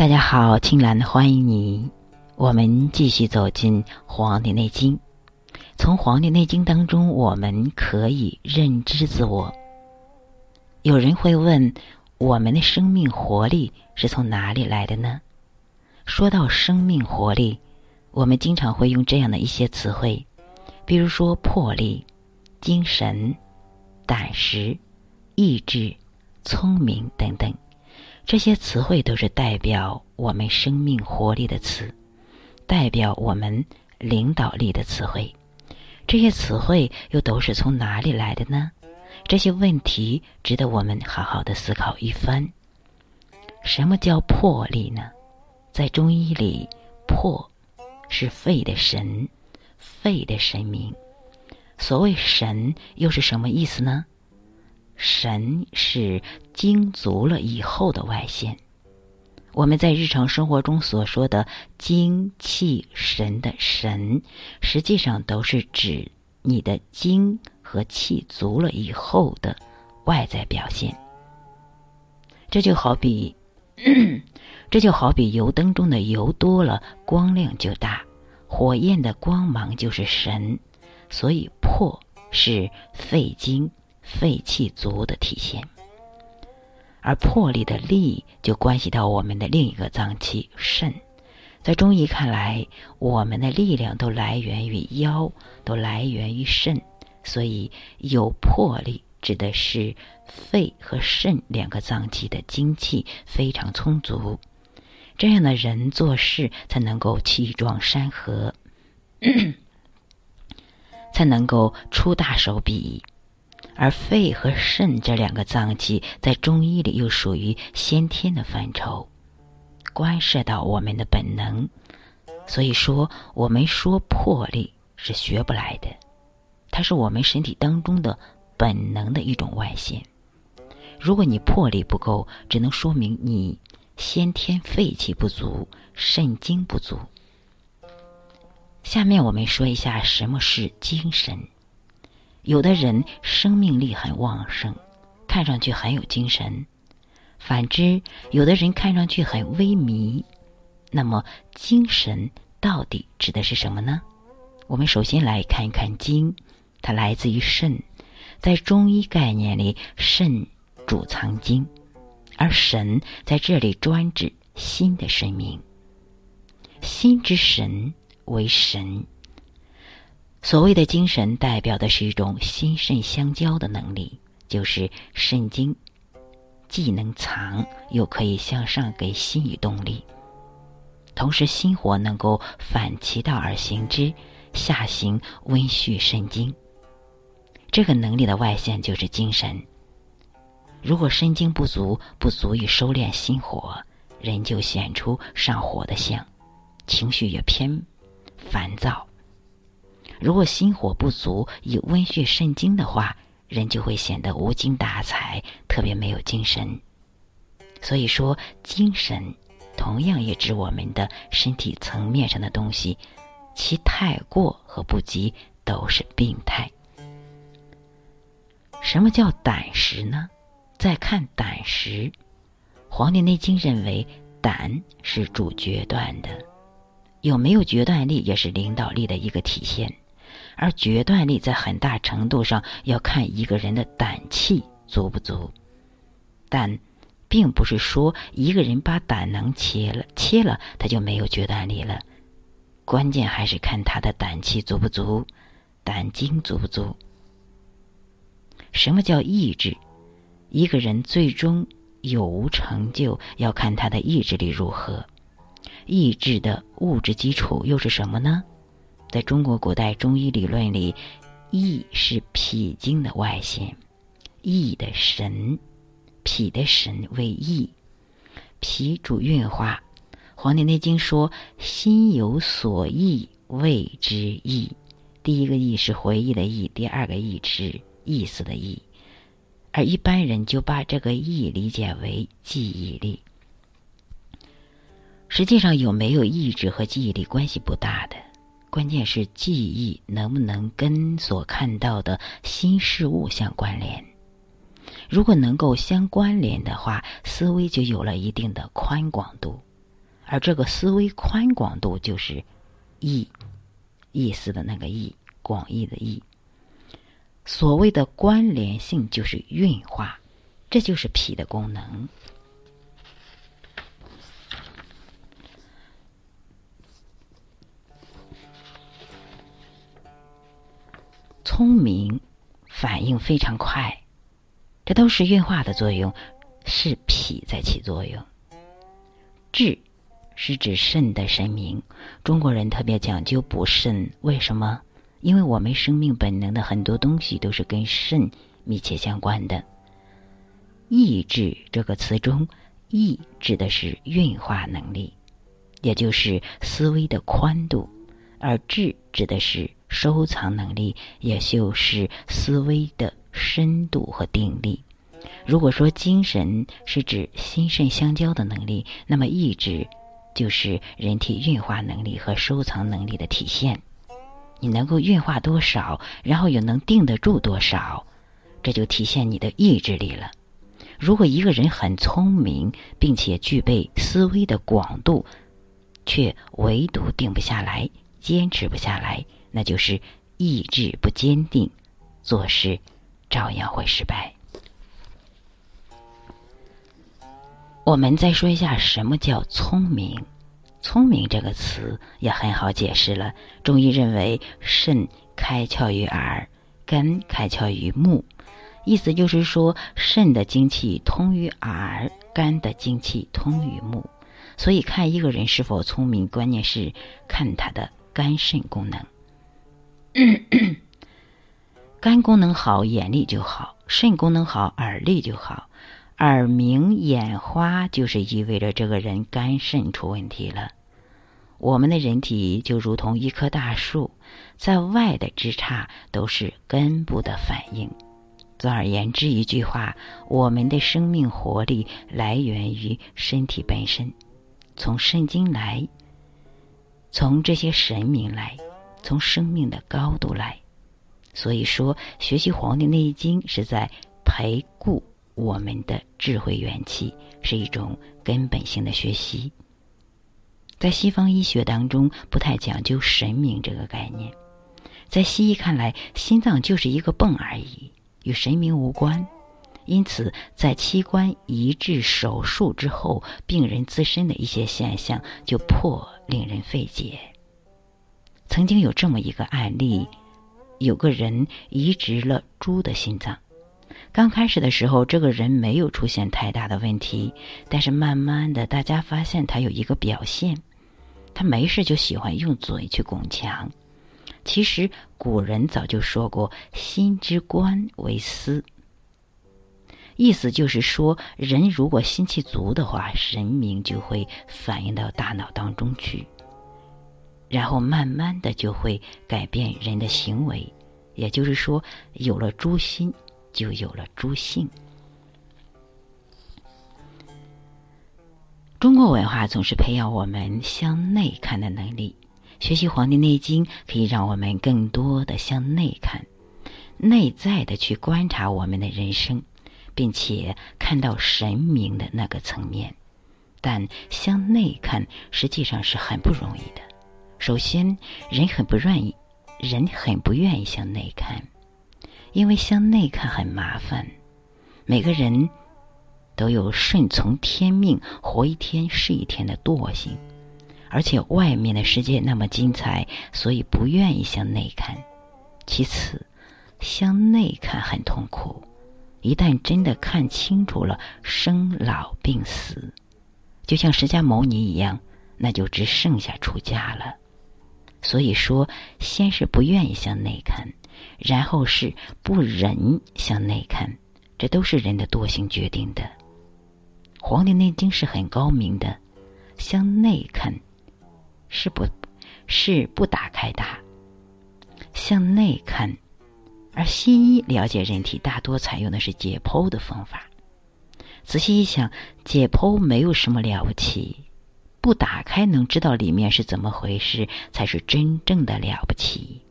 大家好，青兰欢迎你。我们继续走进《黄帝内经》，从《黄帝内经》当中，我们可以认知自我。有人会问：我们的生命活力是从哪里来的呢？说到生命活力，我们经常会用这样的一些词汇，比如说魄力、精神、胆识、意志、聪明等等。这些词汇都是代表我们生命活力的词，代表我们领导力的词汇。这些词汇又都是从哪里来的呢？这些问题值得我们好好的思考一番。什么叫魄力呢？在中医里，魄是肺的神，肺的神明。所谓神，又是什么意思呢？神是精足了以后的外现。我们在日常生活中所说的精气神的神，实际上都是指你的精和气足了以后的外在表现。这就好比，这就好比油灯中的油多了，光亮就大；火焰的光芒就是神。所以魄是肺经。肺气足的体现，而魄力的力就关系到我们的另一个脏器肾。在中医看来，我们的力量都来源于腰，都来源于肾，所以有魄力指的是肺和肾两个脏器的精气非常充足，这样的人做事才能够气壮山河，才能够出大手笔。而肺和肾这两个脏器在中医里又属于先天的范畴，关涉到我们的本能。所以说，我们说魄力是学不来的，它是我们身体当中的本能的一种外现。如果你魄力不够，只能说明你先天肺气不足、肾精不足。下面我们说一下什么是精神。有的人生命力很旺盛，看上去很有精神；反之，有的人看上去很萎靡。那么，精神到底指的是什么呢？我们首先来看一看精，它来自于肾，在中医概念里，肾主藏精，而神在这里专指心的神明。心之神为神。所谓的精神，代表的是一种心肾相交的能力，就是肾精，既能藏，又可以向上给心以动力。同时，心火能够反其道而行之，下行温煦肾精。这个能力的外现就是精神。如果肾精不足，不足以收敛心火，人就显出上火的相，情绪也偏烦躁。如果心火不足，以温煦肾精的话，人就会显得无精打采，特别没有精神。所以说，精神同样也指我们的身体层面上的东西，其太过和不及都是病态。什么叫胆识呢？再看胆识，《黄帝内经》认为胆是主决断的，有没有决断力也是领导力的一个体现。而决断力在很大程度上要看一个人的胆气足不足，但并不是说一个人把胆囊切了，切了他就没有决断力了。关键还是看他的胆气足不足，胆精足不足。什么叫意志？一个人最终有无成就，要看他的意志力如何。意志的物质基础又是什么呢？在中国古代中医理论里，意是脾经的外现，意的神，脾的神为意，脾主运化。《黄帝内经》说：“心有所忆，谓之意。”第一个意是回忆的意，第二个意是意思的意，而一般人就把这个意理解为记忆力。实际上，有没有意志和记忆力关系不大的。关键是记忆能不能跟所看到的新事物相关联？如果能够相关联的话，思维就有了一定的宽广度。而这个思维宽广度就是意意思的那个意，广义的意。所谓的关联性就是运化，这就是脾的功能。聪明，反应非常快，这都是运化的作用，是脾在起作用。智是指肾的神明，中国人特别讲究补肾，为什么？因为我们生命本能的很多东西都是跟肾密切相关的。意志这个词中，意指的是运化能力，也就是思维的宽度，而智指的是。收藏能力，也就是思维的深度和定力。如果说精神是指心肾相交的能力，那么意志就是人体运化能力和收藏能力的体现。你能够运化多少，然后又能定得住多少，这就体现你的意志力了。如果一个人很聪明，并且具备思维的广度，却唯独定不下来，坚持不下来。那就是意志不坚定，做事照样会失败。我们再说一下什么叫聪明。聪明这个词也很好解释了。中医认为，肾开窍于耳，肝开窍于目，意思就是说，肾的精气通于耳，肝的精气通于目。所以，看一个人是否聪明，关键是看他的肝肾功能。肝功能好，眼力就好；肾功能好，耳力就好。耳鸣眼花，就是意味着这个人肝肾出问题了。我们的人体就如同一棵大树，在外的枝杈都是根部的反应。总而言之，一句话，我们的生命活力来源于身体本身，从肾经来，从这些神明来。从生命的高度来，所以说学习《黄帝内经》是在培固我们的智慧元气，是一种根本性的学习。在西方医学当中，不太讲究神明这个概念。在西医看来，心脏就是一个泵而已，与神明无关。因此，在器官移植手术之后，病人自身的一些现象就颇令人费解。曾经有这么一个案例，有个人移植了猪的心脏。刚开始的时候，这个人没有出现太大的问题，但是慢慢的，大家发现他有一个表现，他没事就喜欢用嘴去拱墙。其实古人早就说过“心之官为思”，意思就是说，人如果心气足的话，神明就会反映到大脑当中去。然后慢慢的就会改变人的行为，也就是说，有了诛心，就有了诛性。中国文化总是培养我们向内看的能力，学习《黄帝内经》可以让我们更多的向内看，内在的去观察我们的人生，并且看到神明的那个层面。但向内看实际上是很不容易的。首先，人很不愿意，人很不愿意向内看，因为向内看很麻烦。每个人都有顺从天命、活一天是一天的惰性，而且外面的世界那么精彩，所以不愿意向内看。其次，向内看很痛苦，一旦真的看清楚了生老病死，就像释迦牟尼一样，那就只剩下出家了。所以说，先是不愿意向内看，然后是不忍向内看，这都是人的惰性决定的。《黄帝内经》是很高明的，向内看是不，是不打开的。向内看，而西医了解人体大多采用的是解剖的方法。仔细一想，解剖没有什么了不起。不打开能知道里面是怎么回事，才是真正的了不起。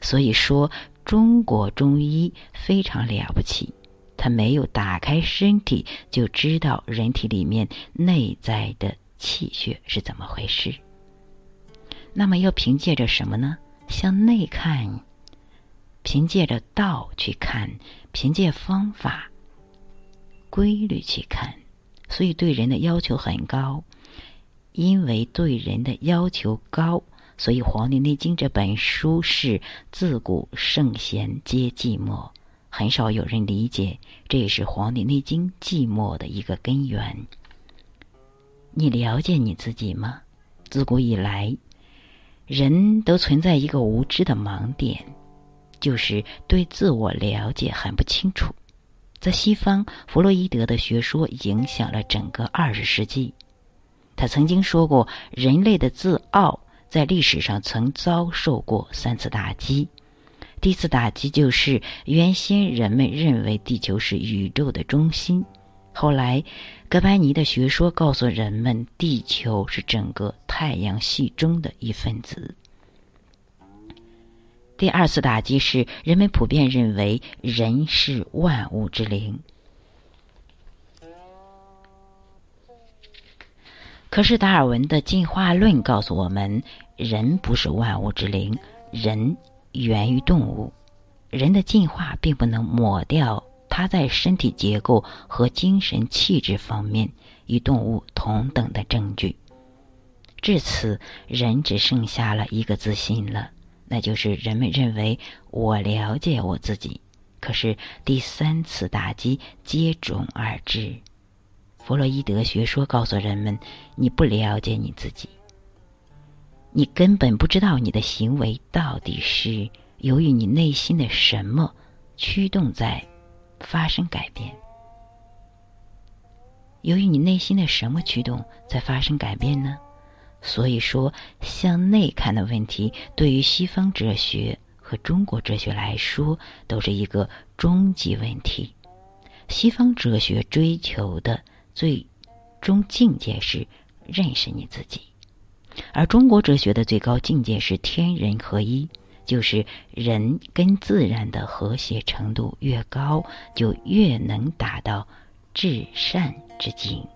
所以说，中国中医非常了不起，他没有打开身体就知道人体里面内在的气血是怎么回事。那么要凭借着什么呢？向内看，凭借着道去看，凭借方法、规律去看。所以对人的要求很高，因为对人的要求高，所以《黄帝内经》这本书是自古圣贤皆寂寞，很少有人理解，这也是《黄帝内经》寂寞的一个根源。你了解你自己吗？自古以来，人都存在一个无知的盲点，就是对自我了解很不清楚。在西方，弗洛伊德的学说影响了整个二十世纪。他曾经说过，人类的自傲在历史上曾遭受过三次打击。第一次打击就是原先人们认为地球是宇宙的中心。后来，哥白尼的学说告诉人们，地球是整个太阳系中的一份子。第二次打击是人们普遍认为人是万物之灵。可是达尔文的进化论告诉我们，人不是万物之灵，人源于动物，人的进化并不能抹掉。他在身体结构和精神气质方面与动物同等的证据。至此，人只剩下了一个自信了，那就是人们认为我了解我自己。可是第三次打击接踵而至，弗洛伊德学说告诉人们：你不了解你自己，你根本不知道你的行为到底是由于你内心的什么驱动在。发生改变，由于你内心的什么驱动在发生改变呢？所以说，向内看的问题，对于西方哲学和中国哲学来说，都是一个终极问题。西方哲学追求的最终境界是认识你自己，而中国哲学的最高境界是天人合一。就是人跟自然的和谐程度越高，就越能达到至善之境。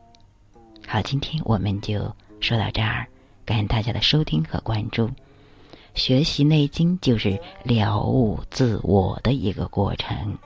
好，今天我们就说到这儿，感谢大家的收听和关注。学习《内经》就是了悟自我的一个过程。